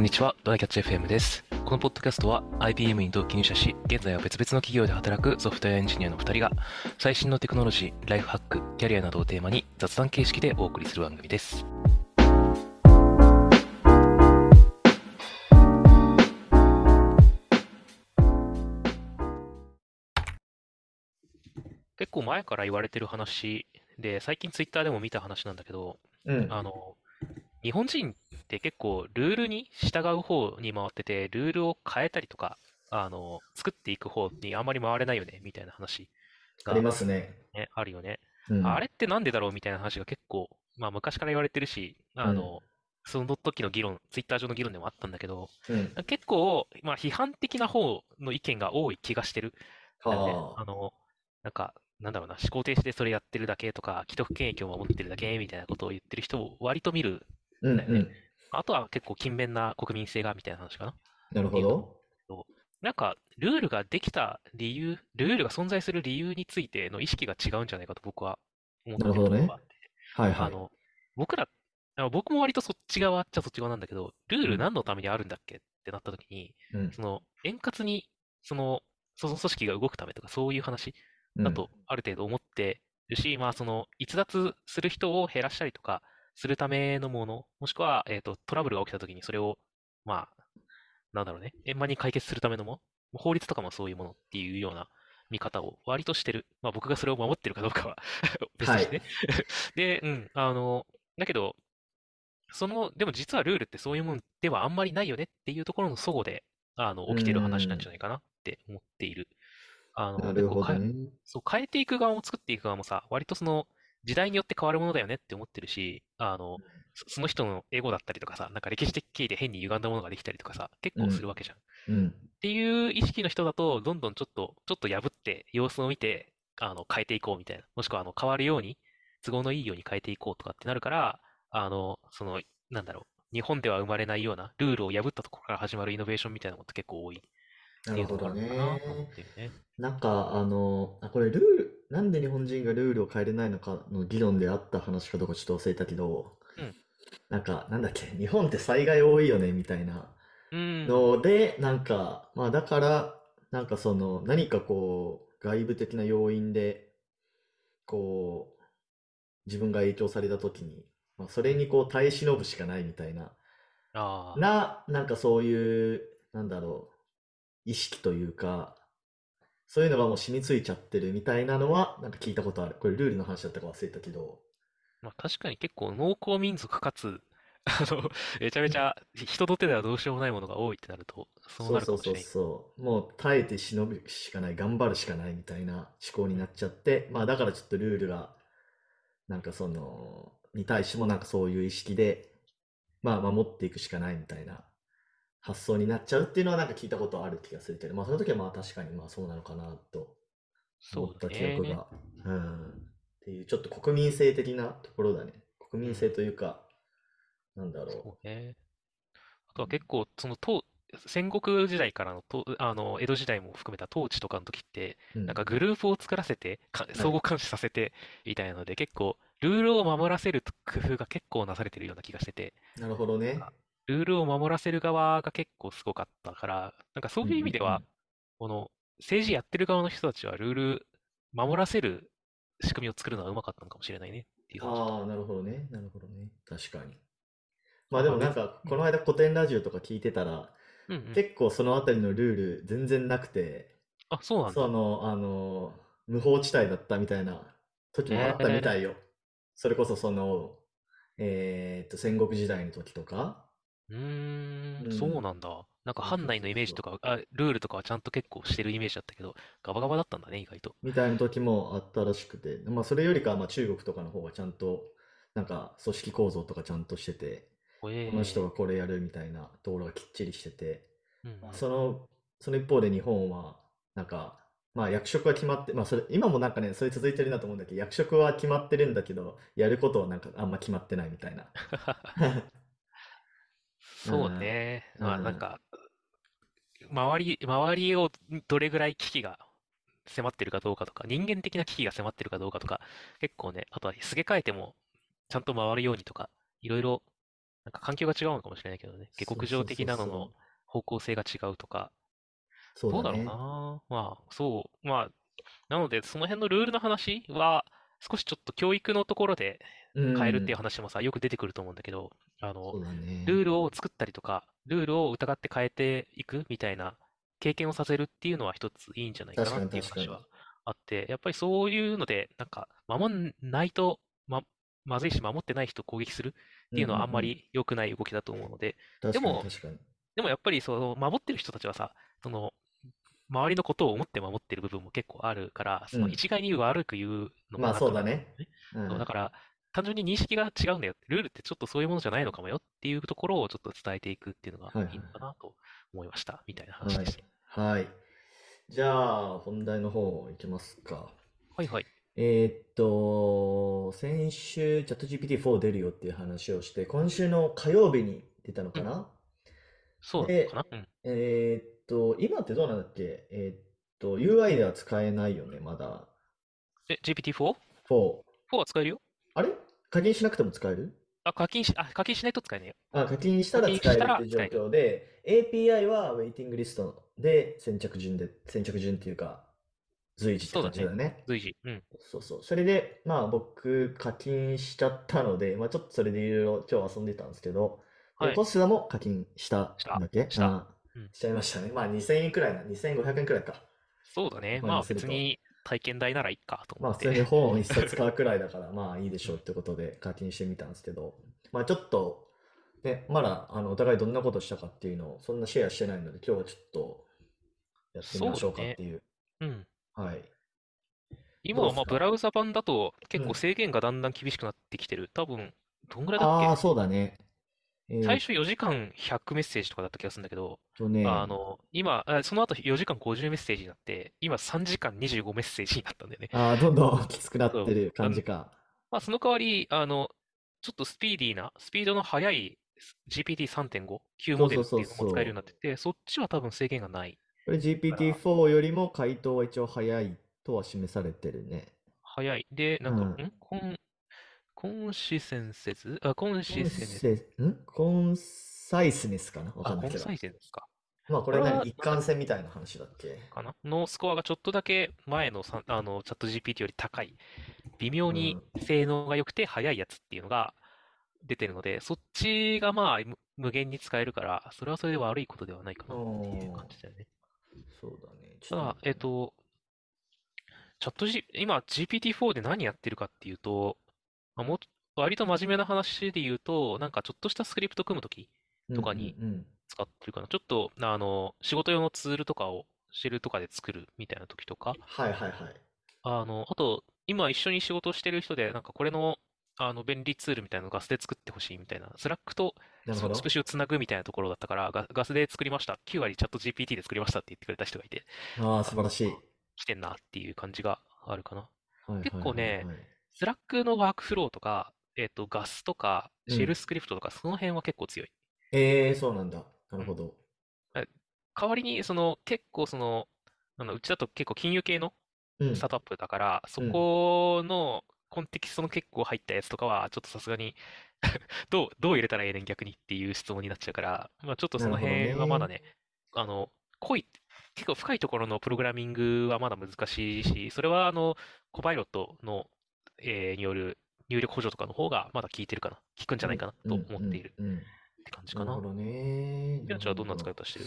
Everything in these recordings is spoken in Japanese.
こんにちは、ドライキャッチ FM です。このポッドキャストは IBM に同期入社し、現在は別々の企業で働くソフトウェアエンジニアの2人が、最新のテクノロジー、ライフハック、キャリアなどをテーマに雑談形式でお送りする番組です。結構前から言われてる話で、最近ツイッターでも見た話なんだけど、うん。あの、日本人って結構ルールに従う方に回ってて、ルールを変えたりとか、あの、作っていく方にあんまり回れないよね、みたいな話がありますね。ね、あるよね。うん。あれってなんでだろうみたいな話が結構、まあ昔から言われてるし、あの、その時の議論、ツイッター上の議論でもあったんだけど、うん。結構、まあ批判的な方の意見が多い気がしてる。あ。あの、なんか、なんだろうな、思考停止でそれやってるだけとか、既得権益を守ってるだけみたいなことを言ってる人を割と見るうんだよねうん。あとは結構勤勉な国民性がみたいな話かな。なるほど。なんか、ルールができた理由、ルールが存在する理由についての意識が違うんじゃないかと僕は思ってるところがあって。はいはい。あの、僕ら、僕も割とそっち側っちゃそっち側なんだけど、ルールうん何のためにあるんだっけってなった時に、うん。その、円滑に、その、その組織が動くためとか、そういう話だとある程度思ってるし、まあ、その、逸脱する人を減らしたりとかするためのもの、もしくは、えっと、トラブルが起きたときにそれを、まあ、なんだろうね、円満に解決するためのもの、法律とかもそういうものっていうような見方を割としてる。まあ、僕がそれを守ってるかどうかは 別としてね。で、うん、あの、だけど、その、でも実はルールってそういうもんではあんまりないよねっていうところの齟齬で、あの、起きてる話なんじゃないかなって思っている。あの、なるほどね。そう、変えていく側も作っていく側もさ、割とその、時代によって変わるものだよねって思ってるし、あの、そその人のエゴだったりとかさ、なんか歴史的経緯で変に歪んだものができたりとかさ、結構するわけじゃん。っうん。ていう意識の人だと、どんどんちょっと、ちょっと破って、様子を見て、あの、変えていこうみたいな。もしくは、あの、変わるように、都合のいいように変えていこうとかってなるから、あの、その、なんだろう、日本では生まれないような、ルールを破ったところから始まるイノベーションみたいなのって結構多いっなるほどね。なんか、あの、あ、これルール、なんで日本人がルールを変えれないのかの議論であった話かどうかちょっと忘れたけどうん、なんか、なんだっけ、日本って災害多いよね、みたいなうん。ので、なんか、まあだから、なんかその、何かこう、外部的な要因で、こう、自分が影響された時に、まあそれにこう耐え忍ぶしかないみたいな。な、なんかそういう、なんだろう、意識というか、そういうのがもう染みついちゃってるみたいなのは、なんか聞いたことある。これルールの話だったか忘れたけど、まあ、確かに結構農耕民族かつ、あの、めちゃめちゃ人の手ではどうしようもないものが多いってなると、そうそうそうそうなるかもしれない。そう。もう耐えて忍ぶしかない、頑張るしかないみたいな思考になっちゃって、まあだからちょっとルールが、なんかその、に対してもなんかそういう意識で、まあ守っていくしかないみたいな発想になっちゃうっていうのはなんか聞いたことある気がするけど、まあその時はまあ確かにまあそうなのかなとそうだ思った記憶ね。が。うん。っていうちょっと国民性的なところだね。国民性というか、なんだろそうね。あとは結構、その、と戦国時代からのと、あの、江戸時代も含めた統治とかの時って、う。うんなんかグループを作らせて、か相互監視させて、みたいなので、結構、ルールを守らせる工夫が結構なされてるような気がしてて、なるほどね。ルールを守らせる側が結構すごかったから、なんかそういう意味ではこの政治やってる側の人たちはルール守らせる仕組みを作るのはうまかったのかもしれないねっていう話。ああ、なるほどね。なるほどね。確かに。まあでもなんか、この間古典ラジオとか聞いてたら、うんうん。結構そのあたりのルール全然なくて、あ、そうなんだ。その、あの、無法地帯だったみたいな時もあったみたいよ。それこそその、えーっと、戦国時代の時とか。うーん、うん。そうなんだ。なんかそうそう藩内のイメージとか、あ、ルールとかはちゃんと結構してるイメージだったけど、ガバガバだったんだね、意外と。みたいな時もあったらしくて、まあそれよりかはまあ中国とかの方がちゃんと、なんか組織構造とかちゃんとしてて、この人ーがこれやるみたいなところがきっちりしてて、うん。うん。その、その一方で日本は、なんか、まあ役職は決まって、まあそれ、今もなんかね、それ続いてるなと思うんだけど、役職は決まってるんだけど、やることはなんかあんま決まってないみたいな。そうね。うんまあなんか、周り、周りをどれぐらい危機が迫ってるかどうかとか、人間的な危機が迫ってるかどうかとか、結構ね、あとはすげ替えてもちゃんと回るようにとか、いろいろなんか環境が違うのかもしれないけどね。下克上的なのの方向性が違うとか、そう。どうだろうな。まあ、そう。まあ、なので、その辺のルールの話は、少しちょっと教育のところでう変えるっていうん。話もさ、よく出てくると思うんだけど、あの、ね。ルールを作ったりとか、ルールを疑って変えていくみたいな経験をさせるっていうのは一ついいんじゃないかなっていう。話はあって、やっぱりそういうので、なんか、守んないと、ま、まずいし、守ってない人を攻撃するっていうのはあんまうん。り良くない動きだと思うので、でも。でもやっぱりその守ってる人たちはさ、その周りのことを思って守ってる部分も結構あるから、そのうん。一概に悪く言うのまあもなんともそうだね。言えないんだ。から、単純に認識が違うんだよ。ルールってちょっとそういうものじゃないのかもよっていうところをちょっと伝えていくっていうのがはいはいいいのかなと思いました。みたいな話はい。でした。はい。じゃあ、本題の方いきますか。はいはい。えーっと、先週、チャット GPT-4 出るよっていう話をして、今週の火曜日に出たのうん。かなそうかで、なうん。えーっと、今ってどうなんだっけ？えーっと、UI では使えないよね、まだ。え、GPT-4? 4。4は使えるよ。あれ？課金しなくても使える？あ、課金し、あ、課金しないと使えないよ。あ、課金した課ら使えるっていう状。況で、API はウェイティングリストで先着順で、先着順っていうか、随時って。感じだよね。随時。うん。そうそう。それで、まあ僕課金しちゃったので、まあちょっとそれでいろいろ今日遊んでたんですけど、で、はい。コスダも課金したした。んだっけ？した。ああ、うん。しちゃいましたね。まあ2000円くらいな、2500円くらいか。そうだね。まあ。別に体験代ならいいかと思まあ普通にって。本を一冊買うくらいだから、まあいいでしうん。ょうってことで課金してみたんですけど、まあちょっと、ね、まだあのお互いどんなことしたかっていうのをそんなシェアしてないので、今日はちょっとやってみましょうかっ。ていう。うん。はい。今はまあブラウザ版だと結構うん。制限がだんだん厳しくなってきてる。多分、どんぐらいだっああ、けそうだね。えーっ最初4時間100メッセージとかだった気がするんだけど、とね、あの、今、あその後4時間50メッセージになって、今3時間25メッセージになったんだよね。ああ、どんどんきつくなっ。てる感じか。まあ、その代わり、あの、ちょっとスピーディーな、スピードの速い GPT3.5、旧モデルっそうそうそうていうのも使えるようにな。ってて、そっちは多分制限がないこれから、GPT-4 よりも回答は一応早いとは示されてるね。速い。で、なんか、うん。ん？コン、コンシセンセスあ、コンシセネス、コンサイスネスかなわかあ、んないけど。コンサイセンスか。まあここれ何一貫性みたいな話だっけ？かな？のスコアがちょっとだけ前のさあのチャット GPT より高い、微妙にうん。性能が良くて速いやつっていうのが出てるので、そっちがまあ無無限に使えるから、それはそれで悪いことではないかなっていう感じだよね。そうだね。ただ。えっと、チャット G、今 GPT-4 で何やってるかっていうと、まあ、もう割と真面目な話で言うと、なんかちょっとしたスクリプト組むときうんうとかにんうん。使ってるかな。ちょっと、あの、仕事用のツールとかをシェルとかで作るみたいな時とか、はいはいはい。あの、あと、今一緒に仕事をしてる人で、なんかこれの、あの、便利ツールみたいなのをガスで作ってほしいみたいな、スラックとススプなるほど。シュをつなぐみたいなところだったから、ガ、ガスで作りました。9割チャット GPT で作りましたって言ってくれた人がいて、ああ、素あ、晴らしい。来てんなっていう感じがあるかな。結はいはい構ね、はいはい。スラックのワークフローとか、えっと、ガスとか、シェルうん。スクリプトとか、その辺は結構強い。ええー、そうなんだ。なうん。るほど。え代わりに、その、結構その、あの、うちだと結構金融系のうん。スタートアップだから、そうん。このコンテキストの結構入ったやつとかは、ちょっとさすがに どう、どう入れたらええねん逆にっていう質問になっちゃうから、まあちょっとその辺はまだね。ね、あの、濃い、結構深いところのプログラミングはまだ難しいし、それはあの、コパイロットの、えーによる入力補助とかの方がまだ効いてるかな、効くんじうん、ゃないかなと思っているうん。って感じかな。なるほどね。なるみなちゃんはどんな使い。方してる？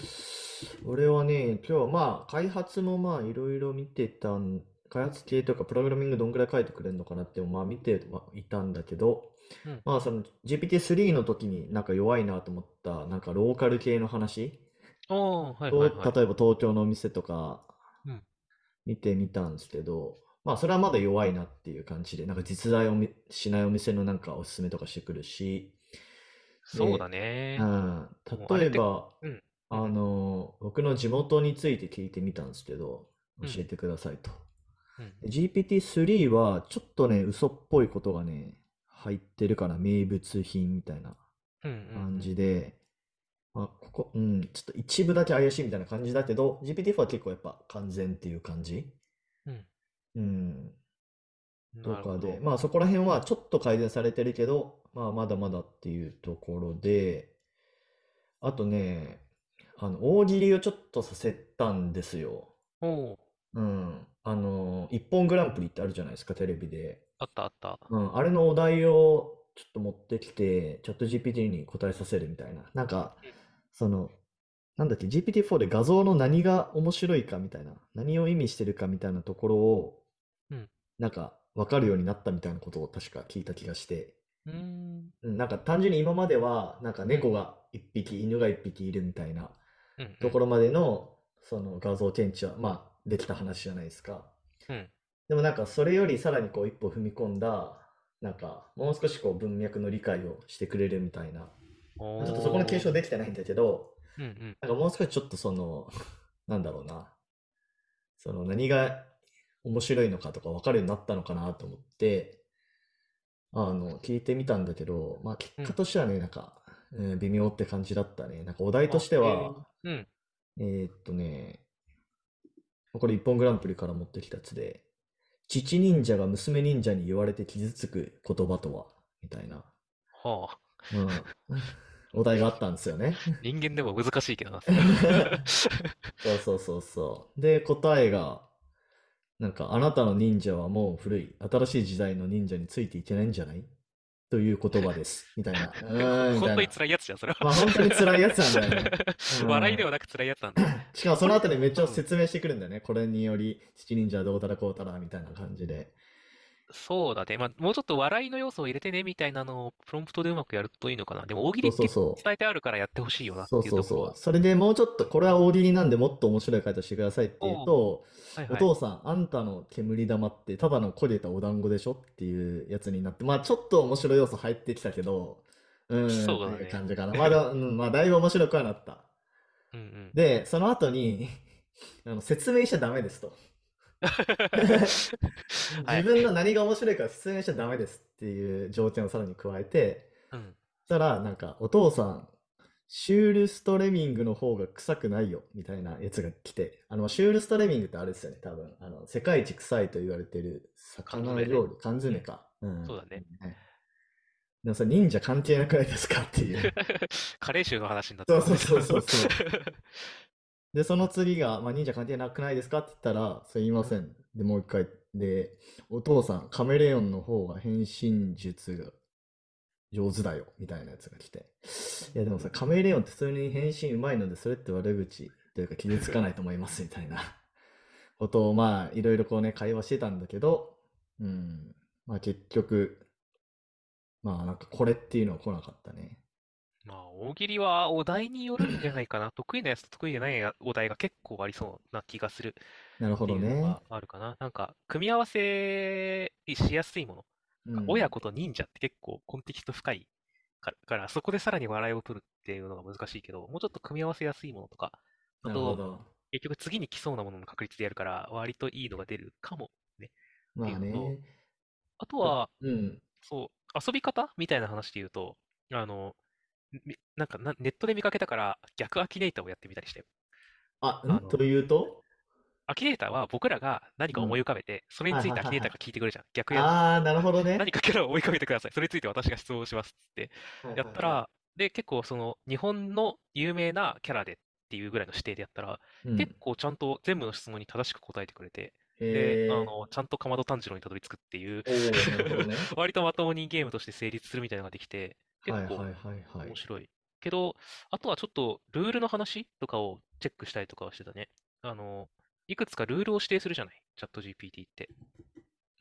俺はね、今日まあ、開発もまあ、いろいろ見てたん、開発系とかプログラミングどんぐらい書いてくれるのかなってまあ見てはいたんだけど、うん。まあその GPT-3 の時になんか弱いなと思った、なんかローカル系の話？ああ、はいと、はいはい。例えば東京のお店とかうん。見てみたんですけど、まあそれはまだ弱いなっていう感じで、なんか実在をみしないお店のなんかおすすめとかしてくるし、そうだね。ん、もうあれって、例えば、うん。うあん。の、僕の地元について聞いてみたんですけど、うん。教えてくださいと。うん。で GPT-3 はちょっとね、嘘っぽいことがね、入ってるかな、名物品みたいなうん。うん。う感ん。じで、まあ、ここ、うん、ちょっと一部だけ怪しいみたいな感じだけど、GPT-4 は結構やっぱ完全っていう感じうん。うん。とかで。まあそこら辺はちょっと改善されてるけど、まあ、まだまだっていうところで、あとね、あの、大喜利をちょっとさせたんですよ。おー、うん。あの、一本グランプリってあるじゃないですか、テレビで。あったあった。うん、あれのお題をちょっと持ってきて、チャット GPT に答えさせるみたいな。なんかうん、その、なんだっけ、GPT-4 で画像の何が面白いかみたいな、何を意味してるかみたいなところをうん、なんか、わかるようになったみたいなことを確か聞いた気がして、うーん、うんなんか単純に今までは、なんか猫が一匹、犬が一匹いるみたいなうん、うんところまでの、その画像検知は、まあ、できた話じゃないですか。うん。でもなんかそれよりさらにこう一歩踏み込んだ、なんかもう少しこう文脈の理解をしてくれるみたいな。おちょっとそこの検証で。できてないんだけど、うんうん。なんかもう少しちょっとその、なんだろうな。その何が面白いのかとか分かるようになったのかなと思って、あの、聞いてみたんだけど、まあ結果としてはね、なんか、うん微妙って感じだったね。なんかお題としては、うん。えーっとね、これ一本グランプリから持ってきたやつで、父忍者が娘忍者に言われて傷つく言葉とはみたいな、はあ。うん、お題があったんですよね。人間でも難しいけどな。そうそうそうそう。で、答えが、なんか、あなたの忍者はもう古い、新しい時代の忍者についていけないんじゃない？という言葉です。みたいな。本当に。辛いやつじゃん、それは。まあ本当に辛いやつなんだよね。う ん笑いではなく辛いやつなんだ。しかもその後にめっちゃ説明してくるんだよね。これにより、父忍者はどうたらこうたらみたいな感じで。そうだね。まあ、もうちょっと笑いの要素を入れてね、みたいなのをプロンプトでうまくやるといいのかな。でも大喜利ってそうそうそう伝えてあるからやってほしいよなってそいううところはそうそう。。それでもうちょっと、これは大喜利なんでもっと面白い回答してくださいって言うと、はいはい。お父さん、あんたの煙玉ってただの焦げたお団子でしょっていうやつになって、まあちょっと面白い要素入ってきたけど、うん、そうだね感じかな。まだ、うん、まあだいぶ面白くはなった。うんうん。で、その後に、あの説明しちゃダメですと。はい自分の何が面白いか説明しちゃダメですっていう条件をさらに加えて、うん。そしたら、なんか、お父さん、シュールストレミングの方が臭くないよ、みたいなやつが来て、あの、シュールストレミングってあれですよね、多分。あの、世界一臭いと言われてる魚料理、缶詰か。うん。そうだね。でもそれ忍者関係なくないですかっていう。カレー臭の話になってそうそうそうそう で、その次が、まあ、忍者関係なくないですかって言ったら、すいません。で、もう一回。で、お父さん、カメレオンの方が変身術が上手だよ、みたいなやつが来て。いや、でもさ、カメレオンって普通に変身うまいので、それって悪口というか傷つかないと思います、みたいな ことを、まあ、いろいろこうね、会話してたんだけど、うん。まあ、結局、まあ、なんかこれっていうのは来なかったね。まあ、大喜利はお題によるんじゃないかな。得意なやつと得意でないやお題が結構ありそうな気がするなるほどね。っていうのがあるかな。なんか、組み合わせしやすいもの。うん親子と忍者って結構コンテキスト深いかから、そこでさらに笑いを取るっていうのが難しいけど、もうちょっと組み合わせやすいものとか、あと、なるほど。結局次に来そうなものの確率でやるから、割といいのが出るかも。まあっていうのね。あとは、うん。そう、遊び方みたいな話で言うと、あの、みなんかなネットで見かけたから逆アキネーターをやってみたりしたよ。あ、あのんというと？アキネーターは僕らが何か思い浮かべて、それについてアキネーターが聞いてくれるじゃん。逆やああ、なるほどね。何かキャラを思い浮かべてください。それについて私が質問しますってやったら、で、結構その日本の有名なキャラでっていうぐらいの指定でやったら、うん、結構ちゃんと全部の質問に正しく答えてくれて、へーで、あの、ちゃんとかまど炭治郎にたどり着くっていう、おーなるほどね。割とまともにゲームとして成立するみたいなのができて、結構面。白い。けど、あとはちょっとルールの話とかをチェックしたりとかはしてたね。あの、いくつかルールを指定するじゃない、チャット GPT って。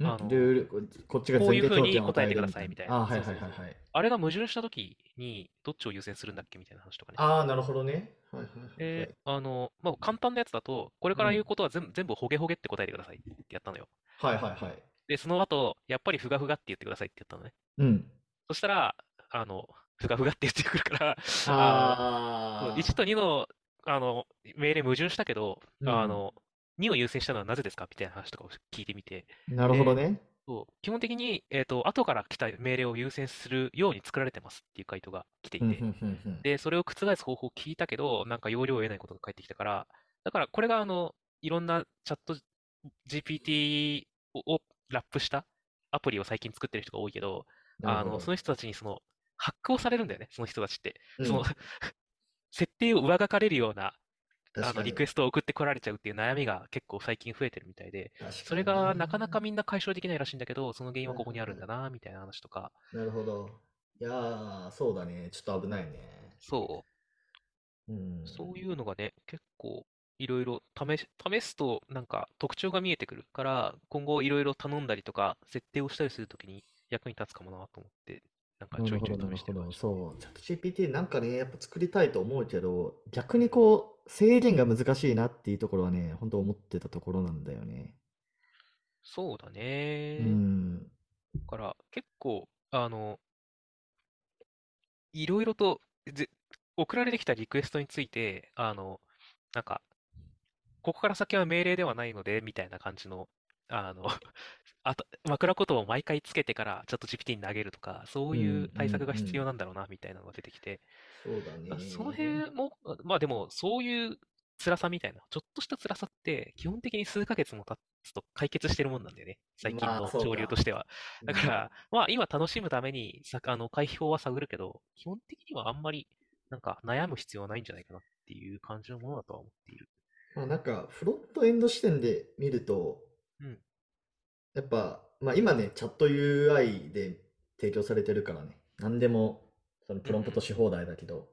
ん？あのルール、ここっちがこういう前提条風に答えてくださいみたいなあーはいはいはいはい。あれが矛盾したときに、どっちを優先するんだっけみたいな話とかね。ああ、なるほどね。はいはいはいあの、まあ、簡単なやつだと、これから言うことは全部全部ほげほげって答えてくださいってやったのよ。はいはいはい。で、その後、やっぱりふがふがって言ってくださいって言ったのね。うん。そしたら、あの、ふがふがって言ってくるから、ああ。1と2の、あの、命令矛盾したけど、うん。あの、2を優先したのはなぜですかみたいな話とかを聞いてみて、なるほどね。そう。基本的に、えっと、後から来た命令を優先するように作られてますっていう回答が来ていて、で、それを覆す方法を聞いたけど、なんか要領を得ないことが返ってきたから、だからこれがあの、いろんなチャット GPT ををラップしたアプリを最近作ってる人が多いけど、あの、その人たちにその、ハックをされるんだよね、その人たちって。うん、その 設定を上書かれるような、あの、リクエストを送ってこられちゃうっていう悩みが結構最近増えてるみたいで、それがなかなかみんな解消できないらしいんだけど、その原因はここにあるんだな、みたいな話とか。なるほど。いやー、そうだね。ちょっと危ないね。そう。うん。そういうのがね、結構いろいろ試すとなんか特徴が見えてくるから、今後いろいろ頼んだりとか、設定をしたりするときに役に立つかもなと思って、なんかちょいちょい試してる、ね、そう、チャット GPT なんかね、やっぱ作りたいと思うけど、逆にこう、制限が難しいなっていうところはね、本当思ってたところなんだよね。そうだね。うん。だから結構、あの、いろいろとぜ送られてきたリクエストについて、あの、なんか、ここから先は命令ではないので、みたいな感じの、あの、あと、枕言葉を毎回つけてからチャット GPT に投げるとか、そういう対策が必要なんだろうな、みたいなのが出てきて、そうだね。その辺も、まあでも、そういう辛さみたいな、ちょっとした辛さって、基本的に数ヶ月も経つと解決してるもんなんだよね。最近の潮流としては。だから、まあ今楽しむために、さあの、解放は探るけど、基本的にはあんまり、なんか悩む必要はないんじゃないかなっていう感じのものだとは思っている。まあなんか、フロントエンド視点で見ると、うん。やっぱ、まあ今ね、チャット UI で提供されてるからね、何でもそのプロンプトし放題だけど、うん、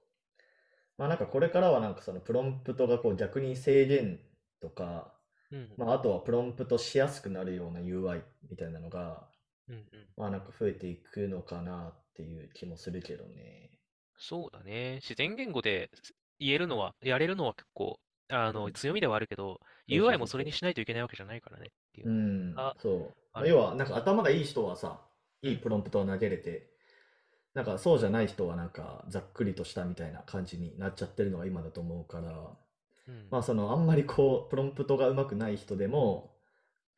まあなんかこれからはなんかそのプロンプトがこう逆に制限とか、うん、まああとはプロンプトしやすくなるような UI みたいなのが、うんうん、まあなんか増えていくのかなっていう気もするけどね。そうだね。自然言語で言えるのは、やれるのは結構あの、強みではあるけど、UI もそれにしないといけないわけじゃないからねっていう。うん、そう。要は、なんか頭がいい人はさ、いいプロンプトを投げれて、なんかそうじゃない人はなんかざっくりとしたみたいな感じになっちゃってるのが今だと思うから、うん、まあそのあんまりこう、プロンプトがうまくない人でも、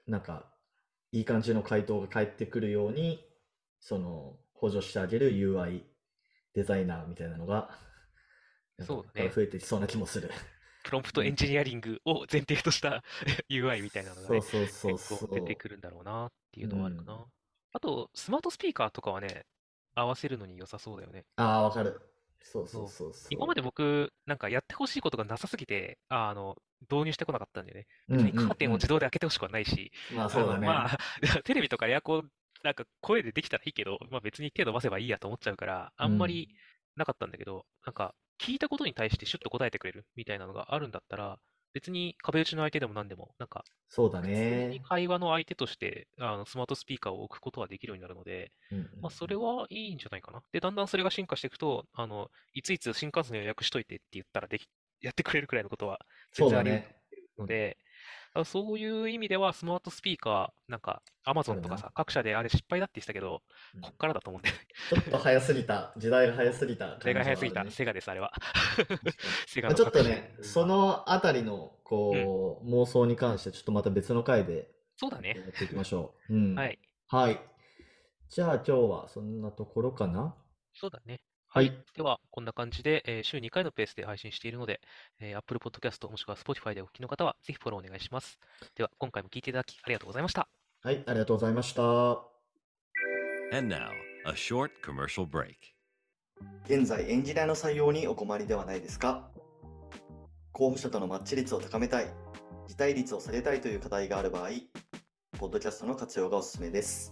なんかいい感じの回答が返ってくるように、その補助してあげる UI デザイナーみたいなのが、そう。増えてきそうな気もする。プロンプトエンジニアリングを前提とした UI みたいなのがね、そうそうそう結構出てくるんだろうなっていうのはあるかな。うん、あと、スマートスピーカーとかはね、合わせるのに良さそうだよね。ああ、わかる。そうそうそうそう。今まで僕、なんかやってほしいことがなさすぎて、あの、導入してこなかったんでね。別にカーテンを自動で開けてほしくはないし、まあそうだね。まあ、テレビとかエアコン、なんか声でできたらいいけど、まあ別に手伸ばせばいいやと思っちゃうから、あんまりなかったんだけど、なんか聞いたことに対してシュッと答えてくれるみたいなのがあるんだったら、別に壁打ちの相手でも何でも、なんか、そうだね。会話の相手としてあのスマートスピーカーを置くことはできるようになるので、うんうん、まあ、それはいいんじゃないかな。で、だんだんそれが進化していくと、あのいついつ新幹線予約しといてって言ったらでき、やってくれるくらいのことは全然あり得るので、そういう意味ではスマートスピーカー、なんか Amazon とかさ、各社であれ失敗だって言ってたけど、こっからだと思うんだよね。ちょっと早すぎた、時代が早すぎた、時代が早すぎた、セガです、あれは。セガのちょっとね、そのあたりのこう、妄想に関してちょっとまた別の回でそうだね。やっていきましょう。うん、はい。はい。じゃあ今日はそんなところかなそうだね。はい。では、こんな感じで、えー、週2回のペースで配信しているので、えー、Apple Podcast もしくは Spotify でお聞きの方は、ぜひフォローお願いします。では、今回も聞いていただきありがとうございました。はい、ありがとうございました。And now, a short commercial break. 現在、エンジニアの採用にお困りではないですか？候補者とのマッチ率を高めたい、辞退率を下げたいという課題がある場合、ポッドキャストの活用がおすすめです。